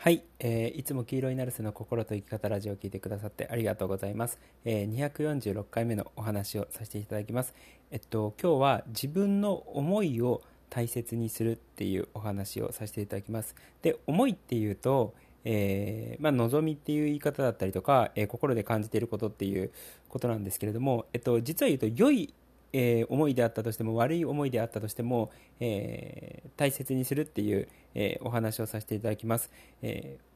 はい、えーいつも黄色いナルセの心と生き方ラジオを聞いてくださってありがとうございます、えー246回目のお話をさせていただきます。えっと今日は自分の思いを大切にするっていうお話をさせていただきます。で思いっていうとえーまあ、望みっていう言い方だったりとか、え心で感じていることっていうことなんですけれども、えっと、実は言うと良い、えー思いであったとしても悪い思いであったとしても、えー大切にするっていう、えーお話をさせていただきます、えー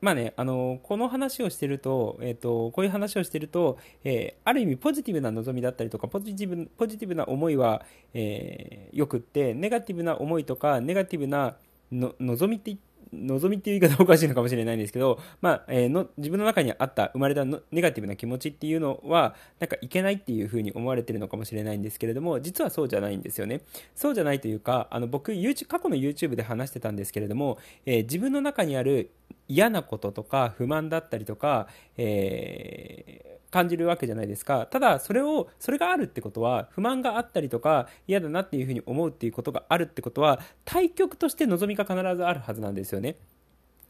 まあね、あのこの話をしてると、えっ、と、こういう話をしてると、えーある意味ポジティブな望みだったりとか、ポジティブ、ポジティブな思いは、えーよくって、ネガティブな思いとか、ネガティブなの望みって言望みっていう言い方おかしいのかもしれないんですけど、まあえーの自分の中にあった生まれたのネガティブな気持ちっていうのはなんかいけないっていうふうに思われてるのかもしれないんですけれども実はそうじゃないんですよね。そうじゃないというかあの僕 YouTube 過去の YouTube で話してたんですけれども、えー自分の中にある嫌なこととか不満だったりとか、えー感じるわけじゃないですか。ただそれをそれがあるってことは不満があったりとか嫌だなっていうふうに思うっていうことがあるってことは対極として望みが必ずあるはずなんですよね。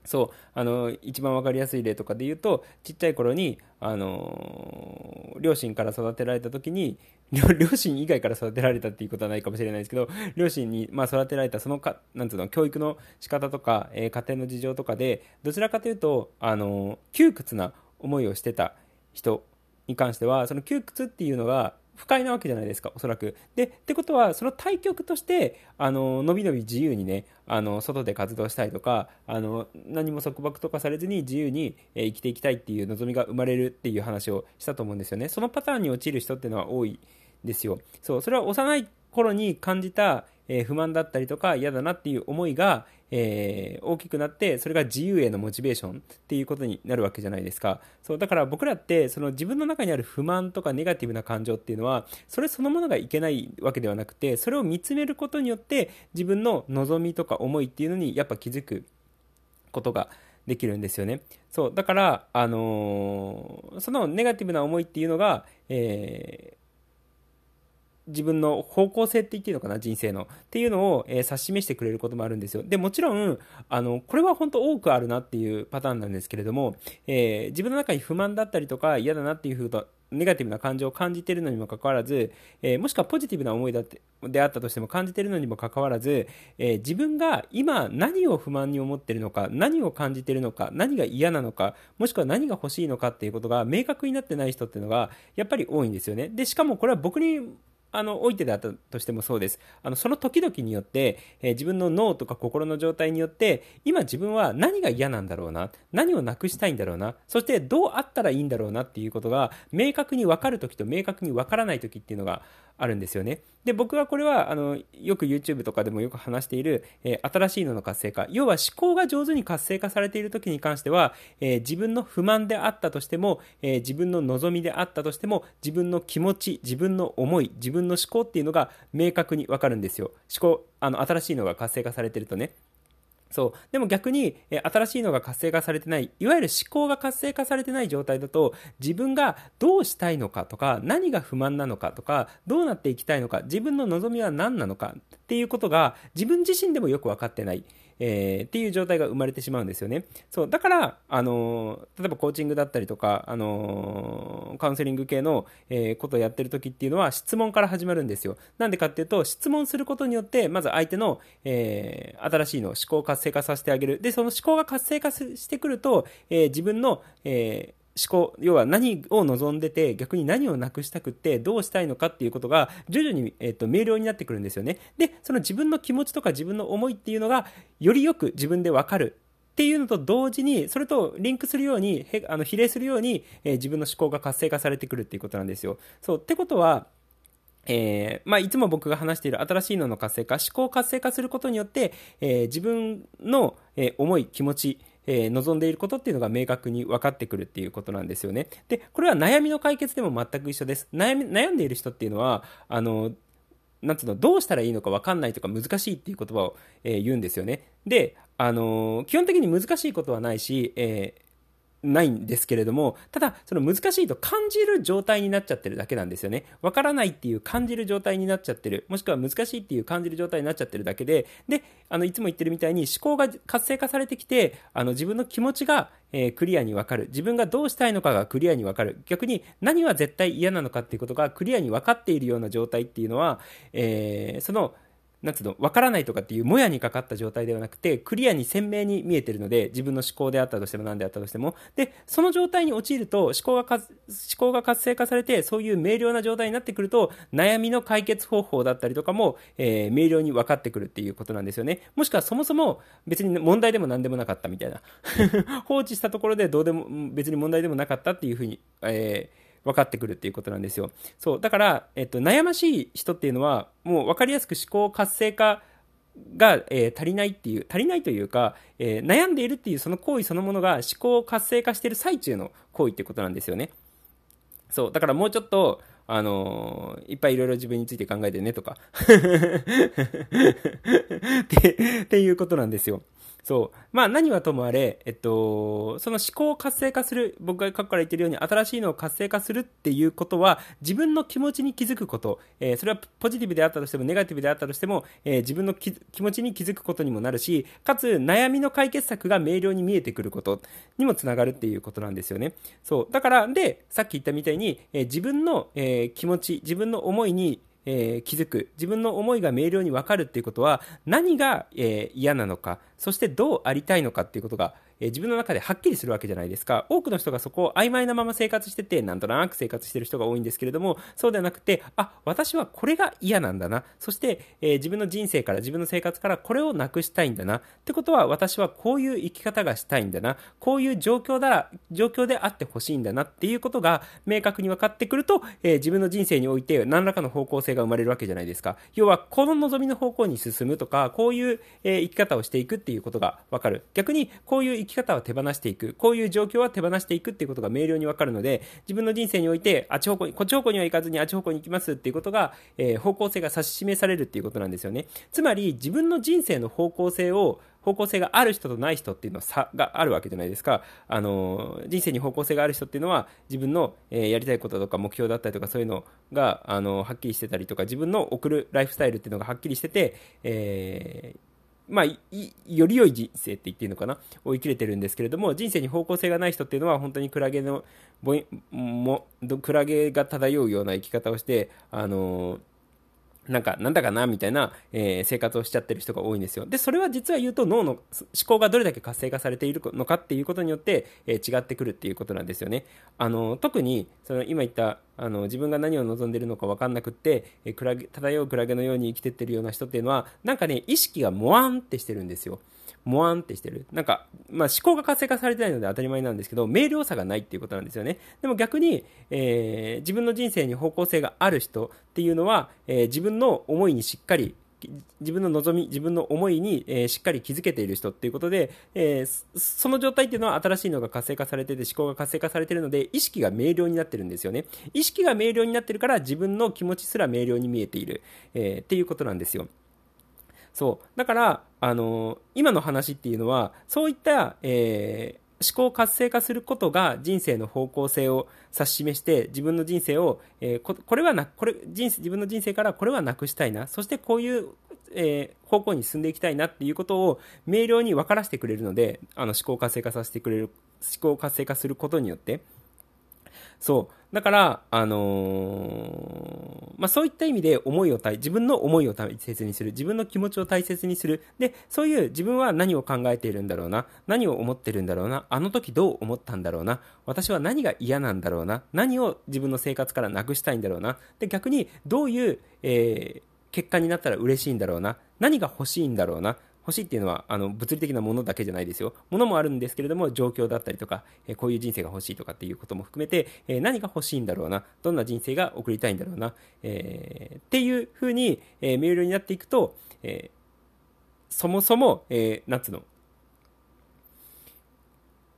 そうあの一番わかりやすい例とかで言うとちっちゃい頃に、あの両親から育てられた時に 両親以外から育てられたっていうことはないかもしれないですけど両親に、まあ、育てられたそのかなんつうの教育の仕方とか、えー家庭の事情とかでどちらかというと、あの窮屈な思いをしてた人に関してはその窮屈っていうのが不快なわけじゃないですかおそらく。でってことはその対極としてあののびのび自由にねあの外で活動したいとかあの何も束縛とかされずに自由に、え生きていきたいっていう望みが生まれるっていう話をしたと思うんですよね。そのパターンに陥る人っていうのは多いですよ。そうそれは幼い頃に感じた、えー不満だったりとか嫌だなっていう思いが、えー大きくなってそれが自由へのモチベーションっていうことになるわけじゃないですかそうだから僕らってその自分の中にある不満とかネガティブな感情っていうのはそれそのものがいけないわけではなくてそれを見つめることによって自分の望みとか思いっていうのにやっぱ気づくことができるんですよね。そうだから、あのーそのネガティブな思いっていうのが、えー自分の方向性って言っていいのかな人生の。っていうのを、えー指し示してくれることもあるんですよ。でもちろんあのこれは本当多くあるなっていうパターンなんですけれども、えー自分の中に不満だったりとか嫌だなっていうふうとネガティブな感情を感じているのにもかかわらず、えーもしくはポジティブな思いだってであったとしても感じているのにもかかわらず、えー自分が今何を不満に思っているのか何を感じているのか何が嫌なのかもしくは何が欲しいのかっていうことが明確になってない人っていうのがやっぱり多いんですよね。でしかもこれは僕にあの、おいてだったとしてもそうです。あの、その時々によって、えー自分の脳とか心の状態によって、今自分は何が嫌なんだろうな、何をなくしたいんだろうな、そしてどうあったらいいんだろうな？っていうことが、明確に分かる時と明確に分からない時っていうのがあるんですよね。で、僕はこれは、あの、よく YouTube とかでもよく話している、えー新しいのの活性化。要は思考が上手に活性化されている時に関しては、えー自分の不満であったとしても、えー自分の望みであったとしても、自分の気持ち、自分の思い、自分の思考っていうのが明確にわかるんですよ。思考、あの、新しいのが活性化されてるとね。そう。でも逆に、え新しいのが活性化されてない、いわゆる思考が活性化されてない状態だと、自分がどうしたいのかとか、何が不満なのかとか、どうなっていきたいのか、自分の望みは何なのかっていうことが、自分自身でもよく分かってない。えーっていう状態が生まれてしまうんですよね。そう。だから、あのー例えばコーチングだったりとか、あのーカウンセリング系の、えーことをやってる時っていうのは質問から始まるんですよ。なんでかっていうと、質問することによって、まず相手の、えー新しいの思考活性化させてあげる。で、その思考が活性化してくると、えー自分の、えー思考、要は何を望んでて、逆に何をなくしたくって、どうしたいのかっていうことが、徐々に、えっと、明瞭になってくるんですよね。で、その自分の気持ちとか自分の思いっていうのが、よりよく自分でわかる。っていうのと同時に、それとリンクするように、へあの比例するように、えー自分の思考が活性化されてくるっていうことなんですよ。そう。ってことは、えーまあ、いつも僕が話している新しいのの活性化、思考を活性化することによって、えー自分の、えー思い、気持ち、えー望んでいることっていうのが明確に分かってくるっていうことなんですよね。で、これは悩みの解決でも全く一緒です。悩み、悩んでいる人っていうのは、あの、なんつうの、どうしたらいいのか分かんないとか難しいっていう言葉を、えー言うんですよね。で、あのー基本的に難しいことはないし、えーないんですけれども、ただ、その難しいと感じる状態になっちゃってるだけなんですよね。わからないっていう感じる状態になっちゃってる。もしくは難しいっていう感じる状態になっちゃってるだけで、で、あの、いつも言ってるみたいに思考が活性化されてきて、あの、自分の気持ちが、えー、クリアにわかる。自分がどうしたいのかがクリアにわかる。逆に何は絶対嫌なのかっていうことがクリアに分かっているような状態っていうのは、えー、その、なんつうの、わからないとかっていうもやにかかった状態ではなくて、クリアに鮮明に見えてるので、自分の思考であったとしても何であったとしても。で、その状態に陥ると、思考が思考が活性化されて、そういう明瞭な状態になってくると、悩みの解決方法だったりとかも、えー、明瞭に分かってくるっていうことなんですよね。もしくはそもそも別に問題でも何でもなかったみたいな。放置したところでどうでも、別に問題でもなかったっていうふうに、えー分かってくるっていうことなんですよ。そう。だから、えっと、悩ましい人っていうのは、もう分かりやすく思考活性化が、えー、足りないっていう、足りないというか、えー、悩んでいるっていうその行為そのものが思考活性化している最中の行為ってことなんですよね。そう。だからもうちょっと、あのー、いっぱいいろいろ自分について考えてねとか って、っていうことなんですよ。そう。まあ何はともあれ、えっと、その思考を活性化する、僕が過去から言ってるように新しいのを活性化するっていうことは、自分の気持ちに気づくこと、えー、それはポジティブであったとしても、ネガティブであったとしても、えー、自分の気持ちに気づくことにもなるし、かつ悩みの解決策が明瞭に見えてくることにもつながるっていうことなんですよね。そう。だから、で、さっき言ったみたいに、えー、自分の、え気持ち、自分の思いに、え、気づく、自分の思いが明瞭にわかるっていうことは、何が、え、嫌なのか、そしてどうありたいのかっていうことが、えー、自分の中ではっきりするわけじゃないですか。多くの人がそこを曖昧なまま生活してて、なんとなく生活してる人が多いんですけれども、そうではなくて、あ、私はこれが嫌なんだな。そして、えー、自分の人生から、自分の生活からこれをなくしたいんだな。ってことは、私はこういう生き方がしたいんだな。こういう状況だ、状況であってほしいんだなっていうことが明確に分かってくると、えー、自分の人生において何らかの方向性が生まれるわけじゃないですか。要は、この望みの方向に進むとか、こういう、え、生き方をしていくっていうことが分かる。逆に、こういう生き方は手放していく。こういう状況は手放していくっていうことが明瞭に分かるので、自分の人生において、あっち方向に、こっち方向には行かずにあっち方向に行きますっていうことが、えー、方向性が指し示されるっていうことなんですよね。つまり、自分の人生の方向性を、方向性がある人とない人っていうのは差があるわけじゃないですか。あの、人生に方向性がある人っていうのは、自分の、えー、やりたいこととか目標だったりとかそういうのが、あの、はっきりしてたりとか、自分の送るライフスタイルっていうのがはっきりしてて、えーまあ、より良い人生って言っていいのかな？を生きれてるんですけれども、人生に方向性がない人っていうのは、本当にクラゲの、も、クラゲが漂うような生き方をして、あのーなんか、なんだかなみたいな、えー、生活をしちゃってる人が多いんですよ。で、それは実は言うと脳の思考がどれだけ活性化されているのかっていうことによって、えー、違ってくるっていうことなんですよね。あの、特に、その今言った、あの、自分が何を望んでるのか分かんなくって、えー、クラゲ、漂うクラゲのように生きてってるような人っていうのは、なんかね、意識がモワンってしてるんですよ。もわんってしてる。なんか、まあ、思考が活性化されてないので当たり前なんですけど、明瞭さがないっていうことなんですよね。でも逆に、えー、自分の人生に方向性がある人っていうのは、えー、自分の思いにしっかり自分の望み、自分の思いに、えー、しっかり気づけている人っていうことで、えー、その状態っていうのは新しいのが活性化されてて、思考が活性化されてるので、意識が明瞭になってるんですよね。意識が明瞭になってるから、自分の気持ちすら明瞭に見えている、えー、っていうことなんですよ。そう。だから、あのー、今の話っていうのは、そういった、えー、思考を活性化することが人生の方向性を指し示して、自分の人生を、えー、ここれはな、これ、人生、自分の人生からこれはなくしたいな。そしてこういう、えー、方向に進んでいきたいなっていうことを明瞭に分からせてくれるので、あの思考活性化させてくれる、思考活性化することによって、そう。だから、あのー、まあ、そういった意味で思いを自分の思いを大切にする。自分の気持ちを大切にする。で、そういう自分は何を考えているんだろうな。何を思ってるんだろうな。あの時どう思ったんだろうな。私は何が嫌なんだろうな。何を自分の生活からなくしたいんだろうな。で、逆にどういう、えー、結果になったら嬉しいんだろうな。何が欲しいんだろうな。欲しいっていうのはあの物理的なものだけじゃないですよ。ものもあるんですけれども、状況だったりとか、えこういう人生が欲しいとかっていうことも含めて、え何が欲しいんだろうな、どんな人生が送りたいんだろうな、えー、っていうふうに、えー、明瞭になっていくと、え、そもそも、えー、なんつうの、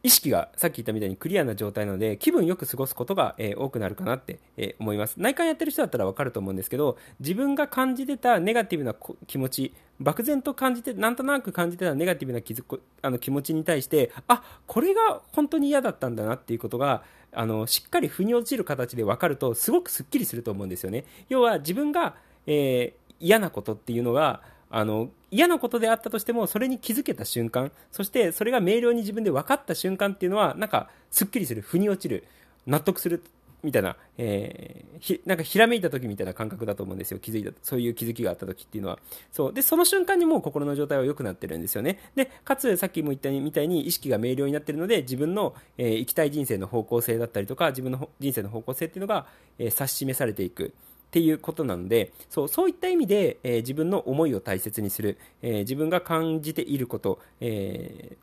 意識がさっき言ったみたいにクリアな状態なので、気分よく過ごすことが、えー、多くなるかなって、えー、思います。内観やってる人だったらわかると思うんですけど、自分が感じてたネガティブな気持ち漠然と感じてなんとなく感じてたネガティブな気づあの気持ちに対してあこれが本当に嫌だったんだなっていうことがあのしっかり腑に落ちる形で分かるとすごくすっきりすると思うんですよね。要は自分が、えー、嫌なことっていうのがあの嫌なことであったとしてもそれに気づけた瞬間そしてそれが明瞭に自分で分かった瞬間っていうのはなんかすっきりする腑に落ちる納得するみたいな、えー、ひなんかひらめいた時みたいな感覚だと思うんですよ。気づいたそういう気づきがあった時っていうのは。そう。でその瞬間にもう心の状態は良くなってるんですよね。でかつさっきも言ったみたいに意識が明瞭になってるので自分の、えー、生きたい人生の方向性だったりとか自分の人生の方向性っていうのが、えー、指し示されていくっていうことなのでそうそういった意味で、えー、自分の思いを大切にする、えー、自分が感じていること、えー、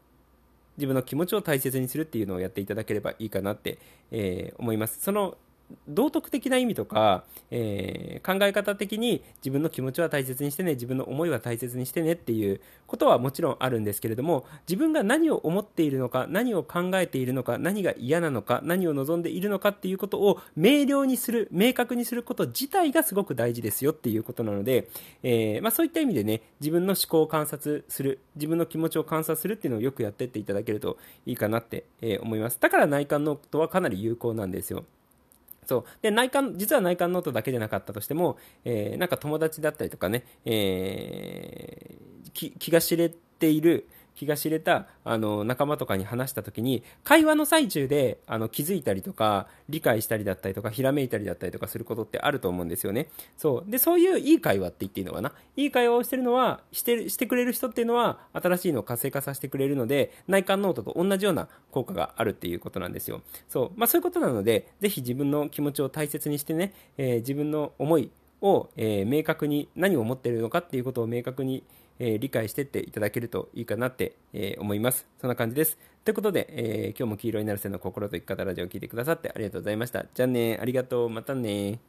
自分の気持ちを大切にするっていうのをやっていただければいいかなって、え思います。その道徳的な意味とか、えー、考え方的に自分の気持ちは大切にしてね自分の思いは大切にしてねっていうことはもちろんあるんですけれども自分が何を思っているのか何を考えているのか何が嫌なのか何を望んでいるのかっていうことを明瞭にする明確にすること自体がすごく大事ですよっていうことなので、えー、まあ、そういった意味でね自分の思考を観察する自分の気持ちを観察するっていうのをよくやってっていただけるといいかなって、え思います。だから内観ノートはかなり有効なんですよ。そう。で内観実は内観ノートだけじゃなかったとしても、えー、なんか友達だったりとかね、えー、気が知れている気が知れたあの仲間とかに話した時に会話の最中であの気づいたりとか理解したりだったりとかひらめいたりだったりとかすることってあると思うんですよね。そう。でそういういい会話って言っていいのかな？いい会話をしてるのはしてしてくれる人っていうのは新しいのを活性化させてくれるので内観ノートと同じような効果があるっていうことなんですよ。そう,、まあ、そういうことなのでぜひ自分の気持ちを大切にしてね、えー、自分の思いを、えー、明確に何を思ってるのかっていうことを明確にえー、理解してっていただけるといいかなって、えー、思います。そんな感じです。ということで、えー、今日も黄色になるせの心と生き方ラジオを聴いてくださってありがとうございました。じゃあね、ありがとう、またね